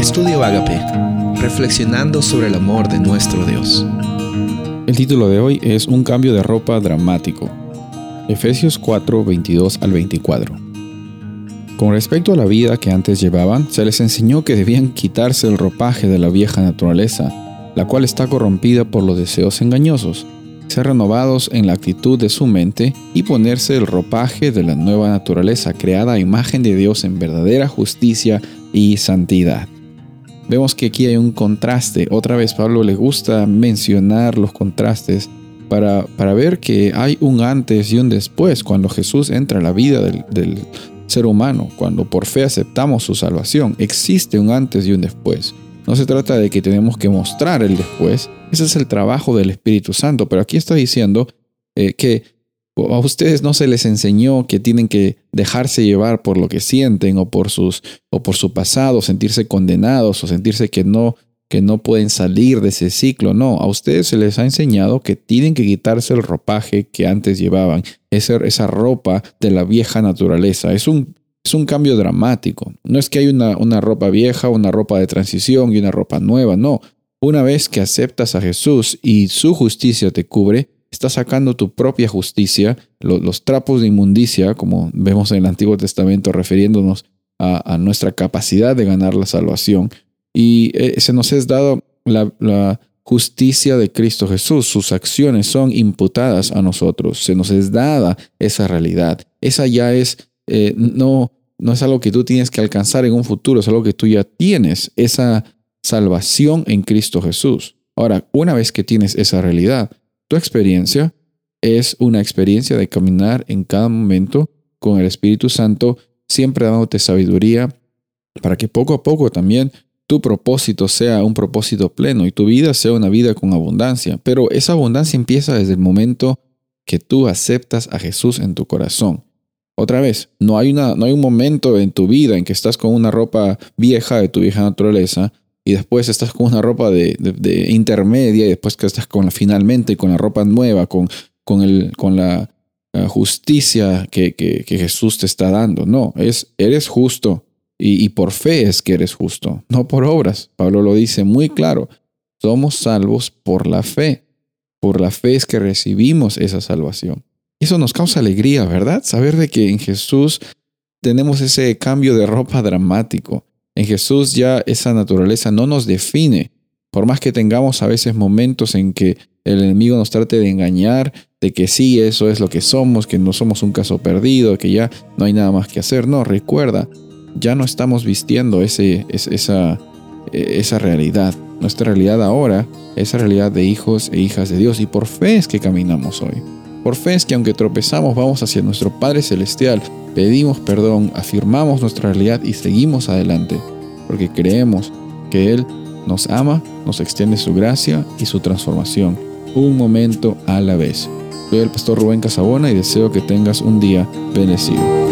Estudio Agape, reflexionando sobre el amor de nuestro Dios. El título de hoy es Un cambio de ropa dramático. Efesios 4, 22 al 24. Con respecto a la vida que antes llevaban, se les enseñó que debían quitarse el ropaje de la vieja naturaleza, la cual está corrompida por los deseos engañosos, ser renovados en la actitud de su mente y ponerse el ropaje de la nueva naturaleza creada a imagen de Dios en verdadera justicia y santidad. Vemos que aquí hay un contraste. Otra vez Pablo le gusta mencionar los contrastes para, para ver que hay un antes y un después cuando Jesús entra a la vida del, del ser humano, cuando por fe aceptamos su salvación. Existe un antes y un después. No se trata de que tenemos que mostrar el después. Ese es el trabajo del Espíritu Santo. Pero aquí está diciendo eh, que a ustedes no se les enseñó que tienen que dejarse llevar por lo que sienten o por sus o por su pasado, sentirse condenados o sentirse que no que no pueden salir de ese ciclo. No, a ustedes se les ha enseñado que tienen que quitarse el ropaje que antes llevaban, esa, esa ropa de la vieja naturaleza. Es un, es un cambio dramático. No es que hay una, una ropa vieja, una ropa de transición y una ropa nueva, no. Una vez que aceptas a Jesús y su justicia te cubre, estás sacando tu propia justicia, los, trapos de inmundicia, como vemos en el Antiguo Testamento refiriéndonos a, nuestra capacidad de ganar la salvación. Y eh, se nos es dado la, justicia de Cristo Jesús. Sus acciones son imputadas a nosotros. Se nos es dada esa realidad. Esa ya es, eh, no, no es algo que tú tienes que alcanzar en un futuro, es algo que tú ya tienes, esa salvación en Cristo Jesús. Ahora, una vez que tienes esa realidad, tu experiencia es una experiencia de caminar en cada momento con el Espíritu Santo, siempre dándote sabiduría para que poco a poco también tu propósito sea un propósito pleno y tu vida sea una vida con abundancia. Pero esa abundancia empieza desde el momento que tú aceptas a Jesús en tu corazón. Otra vez, no hay, no hay un momento en tu vida en que estás con una ropa vieja de tu vieja naturaleza y después estás con una ropa de, intermedia y después que estás con finalmente con la ropa nueva, con, con, el, con la, justicia que, que, Jesús te está dando. No, es, eres justo y, y por fe es que eres justo, no por obras. Pablo lo dice muy claro, somos salvos por la fe. Por la fe es que recibimos esa salvación. Eso nos causa alegría, ¿verdad? Saber de que en Jesús tenemos ese cambio de ropa dramático. En Jesús ya esa naturaleza no nos define. Por más que tengamos a veces momentos en que el enemigo nos trate de engañar, de que sí, eso es lo que somos, que no somos un caso perdido, que ya no hay nada más que hacer. No, recuerda, ya no estamos vistiendo ese, esa, esa realidad. Nuestra realidad ahora es la realidad de hijos e hijas de Dios y por fe es que caminamos hoy. Por fe es que aunque tropezamos vamos hacia nuestro Padre Celestial pedimos perdón, afirmamos nuestra realidad y seguimos adelante, porque creemos que Él nos ama, nos extiende su gracia y su transformación, un momento a la vez. Soy el pastor Rubén Casabona y deseo que tengas un día bendecido.